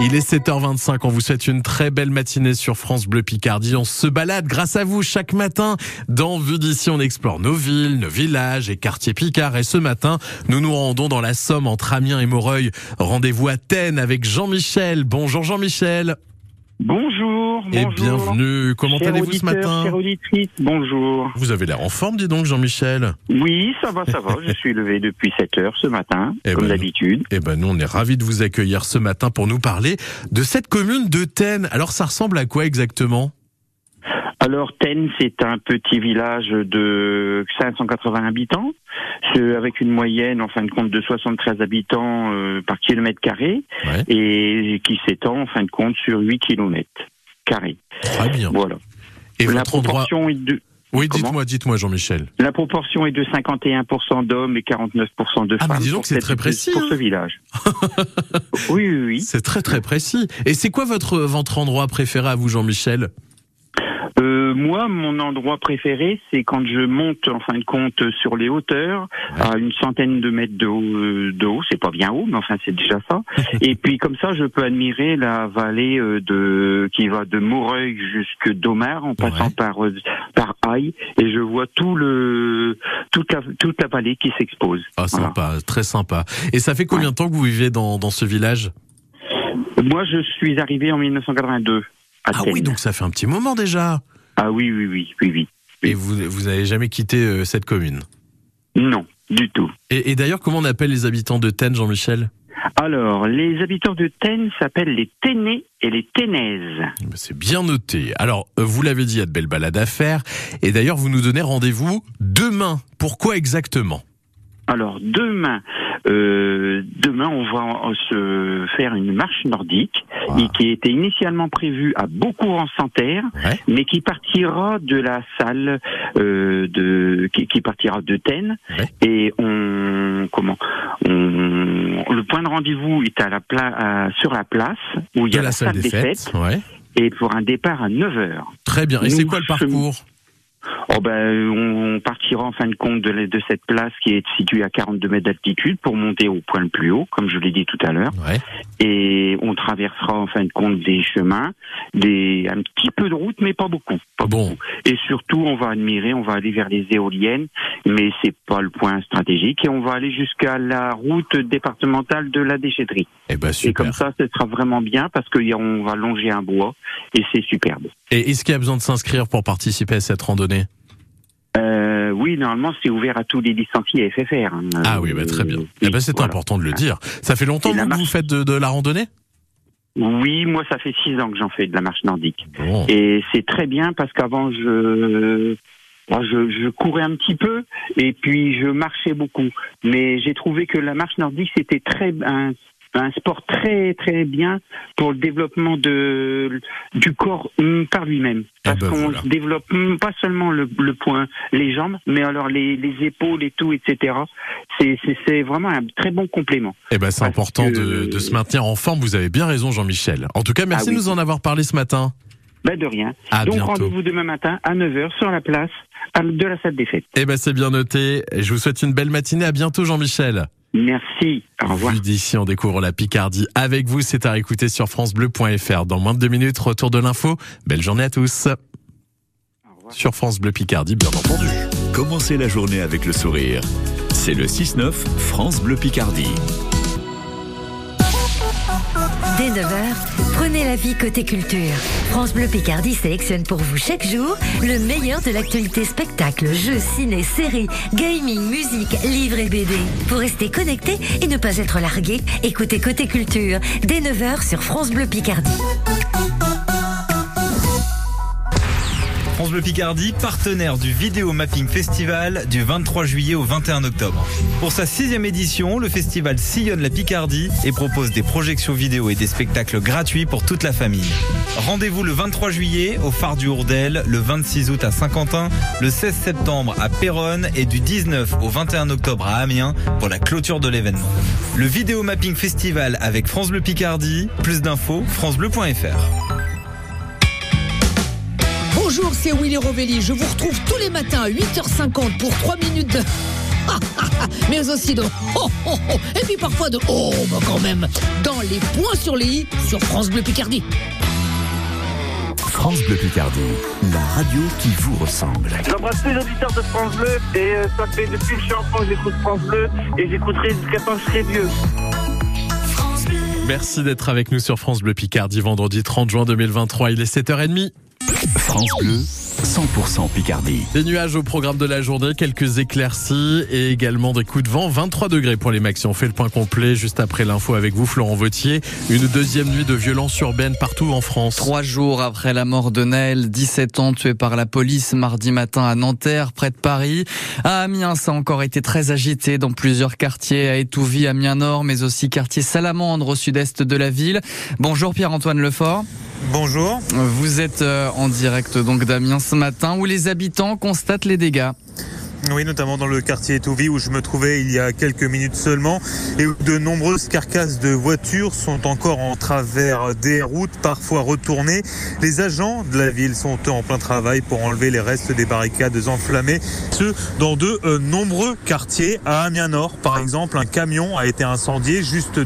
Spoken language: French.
Il est 7h25, on vous souhaite une très belle matinée sur France Bleu Picardie. On se balade grâce à vous chaque matin. Dans Vue d'ici, on explore nos villes, nos villages et quartiers picards. Et ce matin, nous nous rendons dans la Somme entre Amiens et Moreuil. Rendez-vous à Thènes avec Jean-Michel. Bonjour Jean-Michel. Bonjour, Et bonjour. bienvenue. Comment allez-vous ce matin bonjour. Vous avez l'air en forme, dis donc Jean-Michel. Oui, ça va, ça va. Je suis levé depuis 7 heures ce matin, Eh comme ben, d'habitude. Eh ben nous, on est ravis de vous accueillir ce matin pour nous parler de cette commune de Thènes. Alors ça ressemble à quoi exactement? Alors, Thènes, c'est un petit village de 580 habitants, avec une moyenne, en fin de compte, de 73 habitants euh, par kilomètre carré, Ouais. et qui s'étend, en fin de compte, sur 8 kilomètres carrés. Très bien. Voilà. Et la votre endroit proportion est de... Oui, dites-moi, dites-moi Jean-Michel. La proportion est de 51% d'hommes et 49% de Ah, mais femmes dis donc, pour, c'est très précis, pour hein. ce village. oui, oui, oui. C'est très très précis. Et c'est quoi votre votre endroit préféré à vous, Jean-Michel? Euh, moi, mon endroit préféré, c'est quand je monte, en fin de compte, sur les hauteurs, à une centaine de mètres de haut. euh, de haut. C'est pas bien haut, mais enfin, c'est déjà ça. Et puis, comme ça, je peux admirer la vallée euh, de qui va de Moreuil jusque Domar, en passant Ouais. par euh, par Aïe, et je vois tout le toute la toute la vallée qui s'expose. Ah, Voilà. sympa, très sympa. Et ça fait combien de temps que vous vivez dans dans ce village? Moi, je suis arrivé en 1982. À Ah oui, donc ça fait un petit moment déjà. Ah oui, oui, oui, oui, oui. Et vous vous n'avez jamais quitté euh, cette commune? Non, du tout. Et, et d'ailleurs, comment on appelle les habitants de Thènes, Jean-Michel? Alors, les habitants de Thènes s'appellent les Ténés et les Ténèses. Eh ben, C'est bien noté. Alors, euh, vous l'avez dit, il y a de belles balades à faire. Et d'ailleurs, vous nous donnez rendez-vous demain. Pourquoi exactement? Alors, demain, euh, demain, on va se faire une marche nordique et qui était initialement prévue à beaucourt en santerre Ouais. mais qui partira de la salle euh, de qui, qui partira de Thènes Ouais. et on comment on, le point de rendez-vous est à la pla- à- sur la place où il y a la salle des fêtes. Ouais. et pour un départ à 9 heures. Très bien. Et c'est quoi le parcours Oh ben, on, on partira en fin de compte de, la- de cette place qui est située à 42 mètres d'altitude pour monter au point le plus haut, comme je l'ai dit tout à l'heure. Ouais. Et on traversera en fin de compte des chemins, des un petit peu de route, mais pas beaucoup. Pas Bon. beaucoup. Et surtout, on va admirer, on va aller vers les éoliennes, mais c'est pas le point stratégique. Et on va aller jusqu'à la route départementale de la déchetterie. Eh ben Et super. comme ça, ce sera vraiment bien parce qu'on va longer un bois et c'est superbe. Et est-ce qu'il y a besoin de s'inscrire pour participer à cette randonnée? Euh, oui, normalement, c'est ouvert à tous les licenciés FFR. hein. Ah oui, bah, très bien. Euh, Eh oui, ben, c'est voilà. important de le dire. Ça fait longtemps vous, que vous faites de, de la randonnée? Oui, moi, ça fait six ans que j'en fais de la marche nordique. Bon. Et c'est très bien parce qu'avant, je, moi, je, je courais un petit peu et puis je marchais beaucoup. Mais j'ai trouvé que la marche nordique, c'était très un, un sport très très bien pour le développement de du corps hum, par lui-même. Parce ben qu'on voilà. développe hum, pas seulement le, le point, les jambes, mais alors les, les épaules et tout, etc. C'est vraiment un très bon complément. Eh ben, c'est important de, que- de se maintenir en forme. Vous avez bien raison, Jean-Michel. En tout cas, merci Ah de nous en avoir parlé ce matin. Ben de rien. À Donc rendez-vous demain matin à 9h sur la place de la salle des fêtes. Eh ben, c'est bien noté. Je vous souhaite une belle matinée. À bientôt, Jean-Michel. Merci. Au revoir. Vu d'ici, on découvre la Picardie avec vous. C'est à écouter sur FranceBleu.fr. Dans moins de deux minutes, retour de l'info. Belle journée à tous. Au revoir. Sur France Bleu Picardie, bien entendu. Commencez la journée avec le sourire. C'est le 6-9 France Bleu Picardie. Dès 9h, prenez la vie côté culture. France Bleu Picardie sélectionne pour vous chaque jour le meilleur de l'actualité spectacle, jeux, ciné, séries, gaming, musique, livres et BD. Pour rester connecté et ne pas être largué, écoutez Côté Culture dès 9h sur France Bleu Picardie. France Bleu Picardie, partenaire du Vidéo Mapping Festival du 23 juillet au 21 octobre. Pour sa sixième édition, le festival sillonne la Picardie et propose des projections vidéo et des spectacles gratuits pour toute la famille. Rendez-vous le 23 juillet au Phare du Hourdel, le 26 août à Saint-Quentin, le 16 septembre à Péronne et du 19 au 21 octobre à Amiens pour la clôture de l'événement. Le Vidéo Mapping Festival avec France Bleu Picardie, plus d'infos, francebleu.fr. Bonjour, c'est Willy Rovelli. Je vous retrouve tous les matins à 8h50 pour 3 minutes de... mais aussi de oh, oh, oh, et puis parfois de oh, bah quand même, dans les points sur les i sur France Bleu Picardie. France Bleu Picardie, la radio qui vous ressemble. J'embrasse tous les auditeurs de France Bleu et euh, ça fait depuis que je suis enfant que j'écoute France Bleu et j'écouterai jusqu'à temps que je serai vieux. Merci d'être avec nous sur France Bleu Picardie vendredi 30 juin 2023. Il est 7h30. France Bleu, 100% Picardie. Des nuages au programme de la journée, quelques éclaircies et également des coups de vent. 23 degrés pour les maxi. On fait le point complet juste après l'info avec vous, Florent Vautier. Une deuxième nuit de violence urbaine partout en France. Trois jours après la mort de Naël, 17 ans, tué par la police mardi matin à Nanterre, près de Paris. À Amiens, ça a encore été très agité dans plusieurs quartiers, à Étouvie, Amiens Nord, mais aussi quartier Salamandre au sud-est de la ville. Bonjour Pierre-Antoine Lefort. Bonjour. Vous êtes euh, en direct donc d'Amiens ce matin où les habitants constatent les dégâts. Oui, notamment dans le quartier Étouvie où je me trouvais il y a quelques minutes seulement et où de nombreuses carcasses de voitures sont encore en travers des routes, parfois retournées. Les agents de la ville sont en plein travail pour enlever les restes des barricades enflammées. Ce, dans de euh, nombreux quartiers. À Amiens Nord, par exemple, un camion a été incendié juste